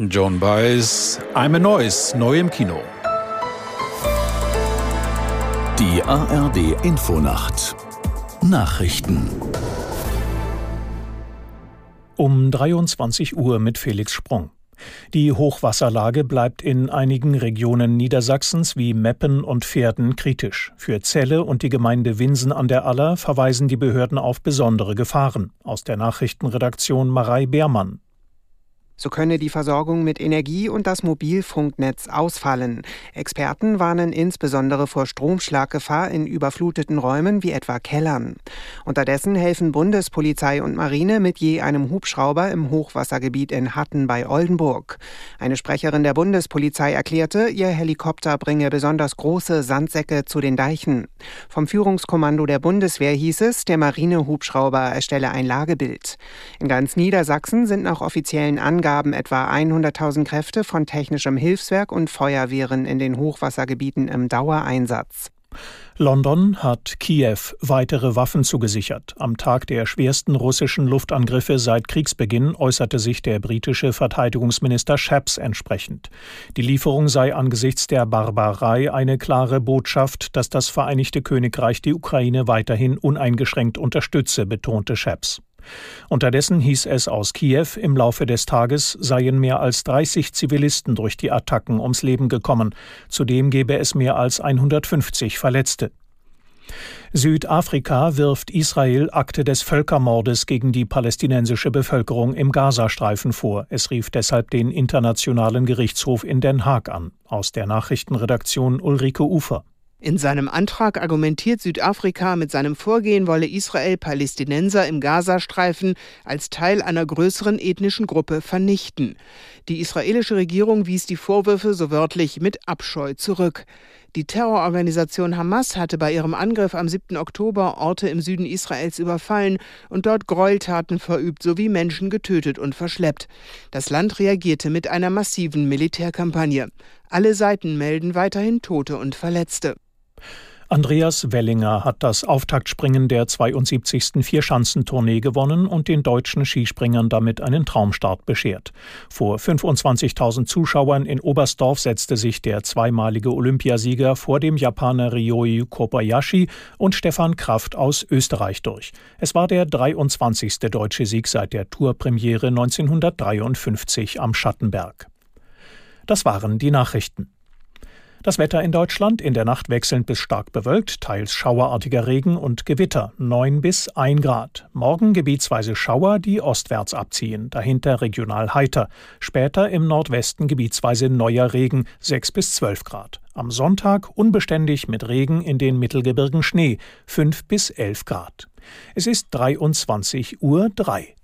John Baez, I'm a Noise, neu im Kino. Die ARD Infonacht Nachrichten um 23 Uhr mit Felix Sprung. Die Hochwasserlage bleibt in einigen Regionen Niedersachsens wie Meppen und Pferden kritisch. Für Celle und die Gemeinde Winsen an der Aller verweisen die Behörden auf besondere Gefahren. Aus der Nachrichtenredaktion Marei Beermann. So könne die Versorgung mit Energie und das Mobilfunknetz ausfallen. Experten warnen insbesondere vor Stromschlaggefahr in überfluteten Räumen wie etwa Kellern. Unterdessen helfen Bundespolizei und Marine mit je einem Hubschrauber im Hochwassergebiet in Hatten bei Oldenburg. Eine Sprecherin der Bundespolizei erklärte, ihr Helikopter bringe besonders große Sandsäcke zu den Deichen. Vom Führungskommando der Bundeswehr hieß es, der Marinehubschrauber erstelle ein Lagebild. In ganz Niedersachsen sind nach offiziellen Angaben gaben etwa 100.000 Kräfte von technischem Hilfswerk und Feuerwehren in den Hochwassergebieten im Dauereinsatz. London hat Kiew weitere Waffen zugesichert. Am Tag der schwersten russischen Luftangriffe seit Kriegsbeginn äußerte sich der britische Verteidigungsminister Shapps entsprechend. Die Lieferung sei angesichts der Barbarei eine klare Botschaft, dass das Vereinigte Königreich die Ukraine weiterhin uneingeschränkt unterstütze, betonte Shapps. Unterdessen hieß es aus Kiew, im Laufe des Tages seien mehr als 30 Zivilisten durch die Attacken ums Leben gekommen. Zudem gebe es mehr als 150 Verletzte. Südafrika wirft Israel Akte des Völkermordes gegen die palästinensische Bevölkerung im Gazastreifen vor. Es rief deshalb den Internationalen Gerichtshof in Den Haag an. Aus der Nachrichtenredaktion Ulrike Ufer. In seinem Antrag argumentiert Südafrika, mit seinem Vorgehen wolle Israel Palästinenser im Gazastreifen als Teil einer größeren ethnischen Gruppe vernichten. Die israelische Regierung wies die Vorwürfe so wörtlich mit Abscheu zurück. Die Terrororganisation Hamas hatte bei ihrem Angriff am 7. Oktober Orte im Süden Israels überfallen und dort Gräueltaten verübt sowie Menschen getötet und verschleppt. Das Land reagierte mit einer massiven Militärkampagne. Alle Seiten melden weiterhin Tote und Verletzte. Andreas Wellinger hat das Auftaktspringen der 72. Vierschanzentournee gewonnen und den deutschen Skispringern damit einen Traumstart beschert. Vor 25.000 Zuschauern in Oberstdorf setzte sich der zweimalige Olympiasieger vor dem Japaner Ryoi Kobayashi und Stefan Kraft aus Österreich durch. Es war der 23. deutsche Sieg seit der Tourpremiere 1953 am Schattenberg. Das waren die Nachrichten. Das Wetter in Deutschland in der Nacht wechselnd bis stark bewölkt, teils schauerartiger Regen und Gewitter 9 bis 1 Grad. Morgen gebietsweise Schauer, die ostwärts abziehen, dahinter regional heiter. Später im Nordwesten gebietsweise neuer Regen 6 bis 12 Grad. Am Sonntag unbeständig mit Regen in den Mittelgebirgen Schnee 5 bis 11 Grad. Es ist 23 Uhr 3.